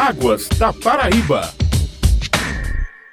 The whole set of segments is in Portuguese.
Águas da Paraíba.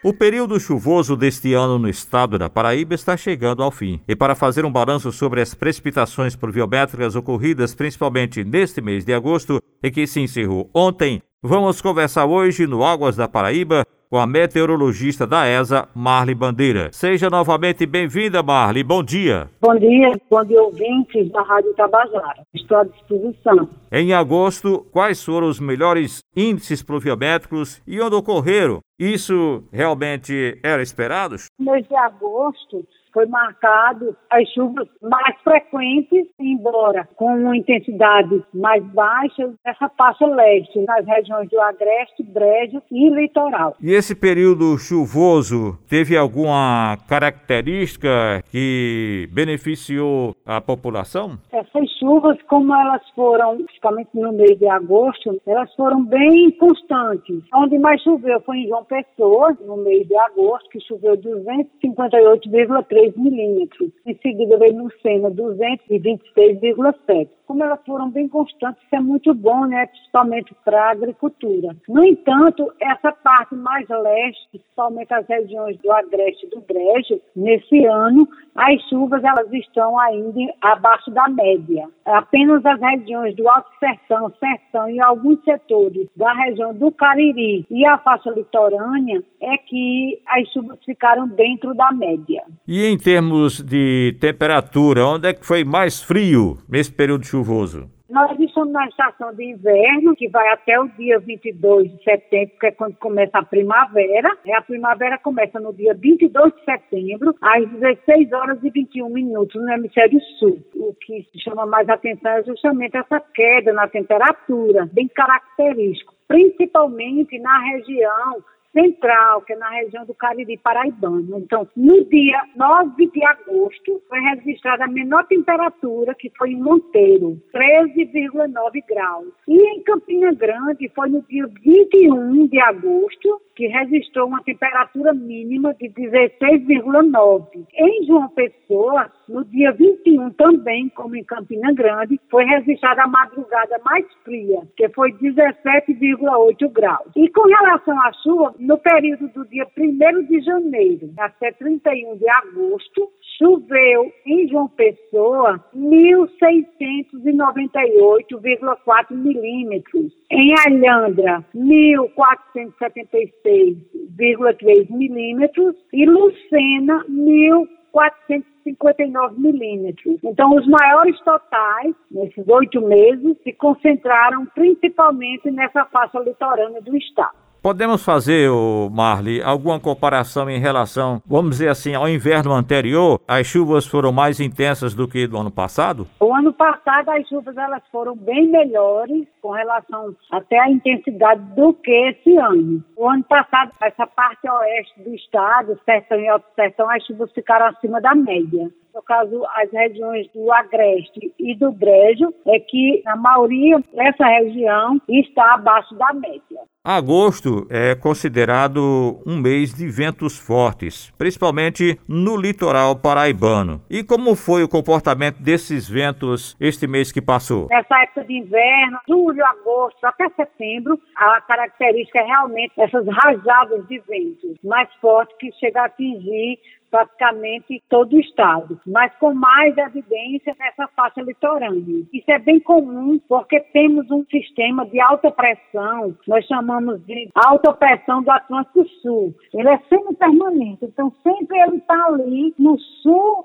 O período chuvoso deste ano no estado da Paraíba está chegando ao fim. E para fazer um balanço sobre as precipitações pluviométricas ocorridas principalmente neste mês de agosto e que se encerrou ontem, vamos conversar hoje no Águas da Paraíba com a meteorologista da ESA, Marli Bandeira. Seja novamente bem-vinda, Marli. Bom dia. Bom dia, bom dia, ouvintes da Rádio Tabajara. Estou à disposição. Em agosto, quais foram os melhores índices pluviométricos e onde ocorreram? Isso realmente era esperado? No mês de agosto, foi marcado as chuvas mais frequentes, embora com uma intensidade mais baixa, nessa faixa leste, nas regiões do Agreste, Brejo e Litoral. E esse período chuvoso teve alguma característica que beneficiou a população? Essas chuvas, como elas foram, principalmente no mês de agosto, elas foram bem constantes. Onde mais choveu foi em João Pessoa, no mês de agosto, que choveu 258,3 milímetros. Em seguida veio no Sena 226,7. Como elas foram bem constantes, isso é muito bom, né? principalmente para a agricultura. No entanto, essa parte mais leste, principalmente as regiões do Agreste e do Brejo, nesse ano, as chuvas elas estão ainda abaixo da média. Apenas as regiões do Alto Sertão, Sertão e alguns setores da região do Cariri e a faixa litorânea é que as chuvas ficaram dentro da média. E em termos de temperatura, onde é que foi mais frio nesse período chuvoso? Nós estamos na estação de inverno, que vai até o dia 22 de setembro, que é quando começa a primavera. A primavera começa no dia 22 de setembro, às 16 horas e 21 minutos, no hemisfério sul. O que chama mais atenção é justamente essa queda na temperatura, bem característico, principalmente na região central, que é na região do Cariri Paraibano. Então, no dia 9 de agosto, foi registrada a menor temperatura, que foi em Monteiro, 13,9 graus. E em Campina Grande, foi no dia 21 de agosto, que registrou uma temperatura mínima de 16,9. Em João Pessoa, no dia 21 também, como em Campina Grande, foi registrada a madrugada mais fria, que foi 17,8 graus. E com relação à chuva, no período do dia 1 de janeiro até 31 de agosto, choveu em João Pessoa 1.698,4 milímetros. Em Alhandra, 1.476,3 milímetros. E Lucena, 1.459 milímetros. Então, os maiores totais, nesses oito meses, se concentraram principalmente nessa faixa litorânea do estado. Podemos fazer, Marley, alguma comparação em relação, vamos dizer assim, ao inverno anterior? As chuvas foram mais intensas do que do ano passado? O ano passado as chuvas elas foram bem melhores com relação até à intensidade do que esse ano. O ano passado, essa parte oeste do estado, sertão e alto sertão, as chuvas ficaram acima da média no caso as regiões do Agreste e do Brejo, é que a maioria dessa região está abaixo da média. Agosto é considerado um mês de ventos fortes, principalmente no litoral paraibano. E como foi o comportamento desses ventos este mês que passou? Nessa época de inverno, julho, agosto até setembro, a característica é realmente essas rajadas de ventos mais fortes que chegam a atingir praticamente todo o estado, mas com mais evidência nessa faixa litorânea. Isso é bem comum porque temos um sistema de alta pressão, nós chamamos de alta pressão do Atlântico Sul. Ele é semi-permanente, então sempre ele está ali no sul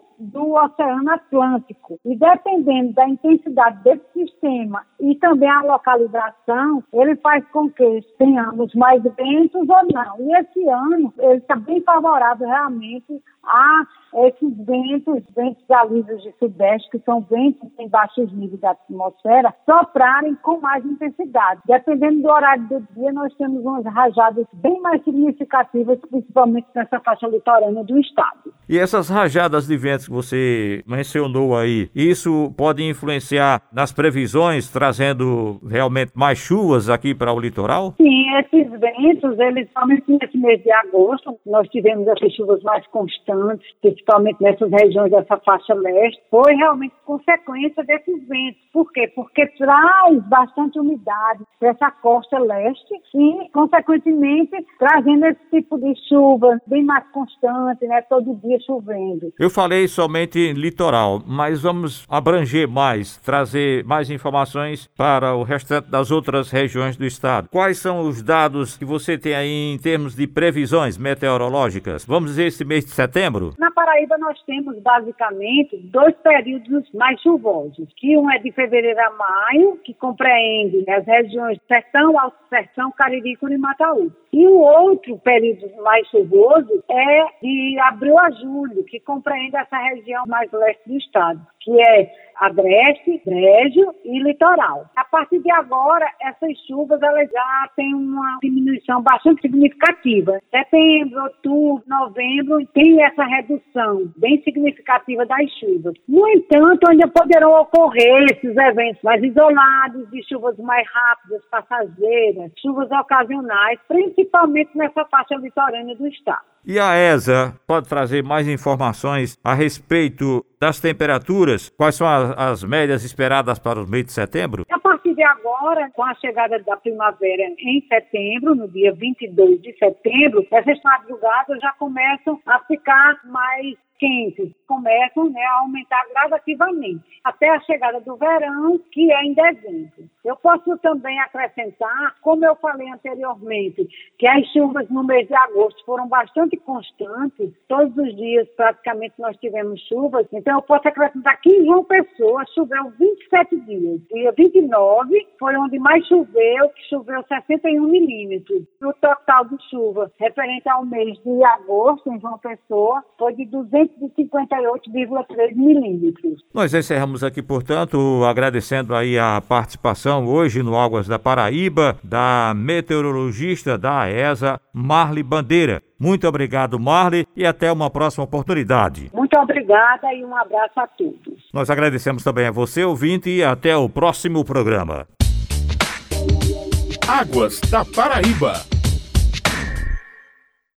do Oceano Atlântico. E dependendo da intensidade desse sistema e também a localização, ele faz com que tenhamos mais ventos ou não. E esse ano, ele está bem favorável realmente a esses ventos, ventos alívios de sudeste, que são ventos em baixos níveis da atmosfera, soprarem com mais intensidade. Dependendo do horário do dia, nós temos umas rajadas bem mais significativas, principalmente nessa faixa litorânea do estado. E essas rajadas de ventos que você mencionou aí, isso pode influenciar nas previsões, trazendo realmente mais chuvas aqui para o litoral? Sim, esses ventos, eles, somente nesse mês de agosto, nós tivemos essas chuvas mais constantes, principalmente nessas regiões dessa faixa leste, foi realmente consequência desses ventos. Por quê? Porque traz bastante umidade para essa costa leste e, consequentemente, trazendo esse tipo de chuva bem mais constante, né? Todo dia chovendo. Eu falei somente litoral, mas vamos abranger mais, trazer mais informações para o restante das outras regiões do estado. Quais são os dados que você tem aí em termos de previsões meteorológicas? Vamos dizer esse mês de setembro? Na Paraíba nós temos basicamente dois períodos mais chuvosos, que um é de fevereiro a maio, que compreende as regiões Sertão, Alto Sertão, Cariri, e Mataú. E o outro período mais chuvoso é de abril a julho, que compreende essa região mais leste do estado, que é Agreste, Brejo e Litoral. A partir de agora, essas chuvas elas já têm uma diminuição bastante significativa. Setembro, outubro, novembro tem essa redução bem significativa das chuvas. No entanto, ainda poderão ocorrer esses eventos mais isolados, de chuvas mais rápidas, passageiras, chuvas ocasionais, principalmente nessa faixa litorânea do estado. E a ESA pode trazer mais informações a respeito das temperaturas? Quais são as, as médias esperadas para o mês de setembro? A partir de agora, com a chegada da primavera em setembro, no dia 22 de setembro, essas madrugadas já começam a ficar mais quentes começam né, a aumentar gradativamente até a chegada do verão, que é em dezembro. Eu posso também acrescentar, como eu falei anteriormente, que as chuvas no mês de agosto foram bastante constantes, todos os dias praticamente nós tivemos chuvas, então eu posso acrescentar que em João Pessoa choveu 27 dias. Dia 29 foi onde mais choveu, que choveu 61 milímetros. O total de chuva referente ao mês de agosto em João Pessoa foi de 258,3 milímetros. Nós encerramos aqui, portanto, agradecendo aí a participação hoje no Águas da Paraíba da meteorologista da AESA, Marli Bandeira. Muito obrigado, Marli, e até uma próxima oportunidade. Muito obrigada e um abraço a todos. Nós agradecemos também a você, ouvinte, e até o próximo programa. Águas da Paraíba.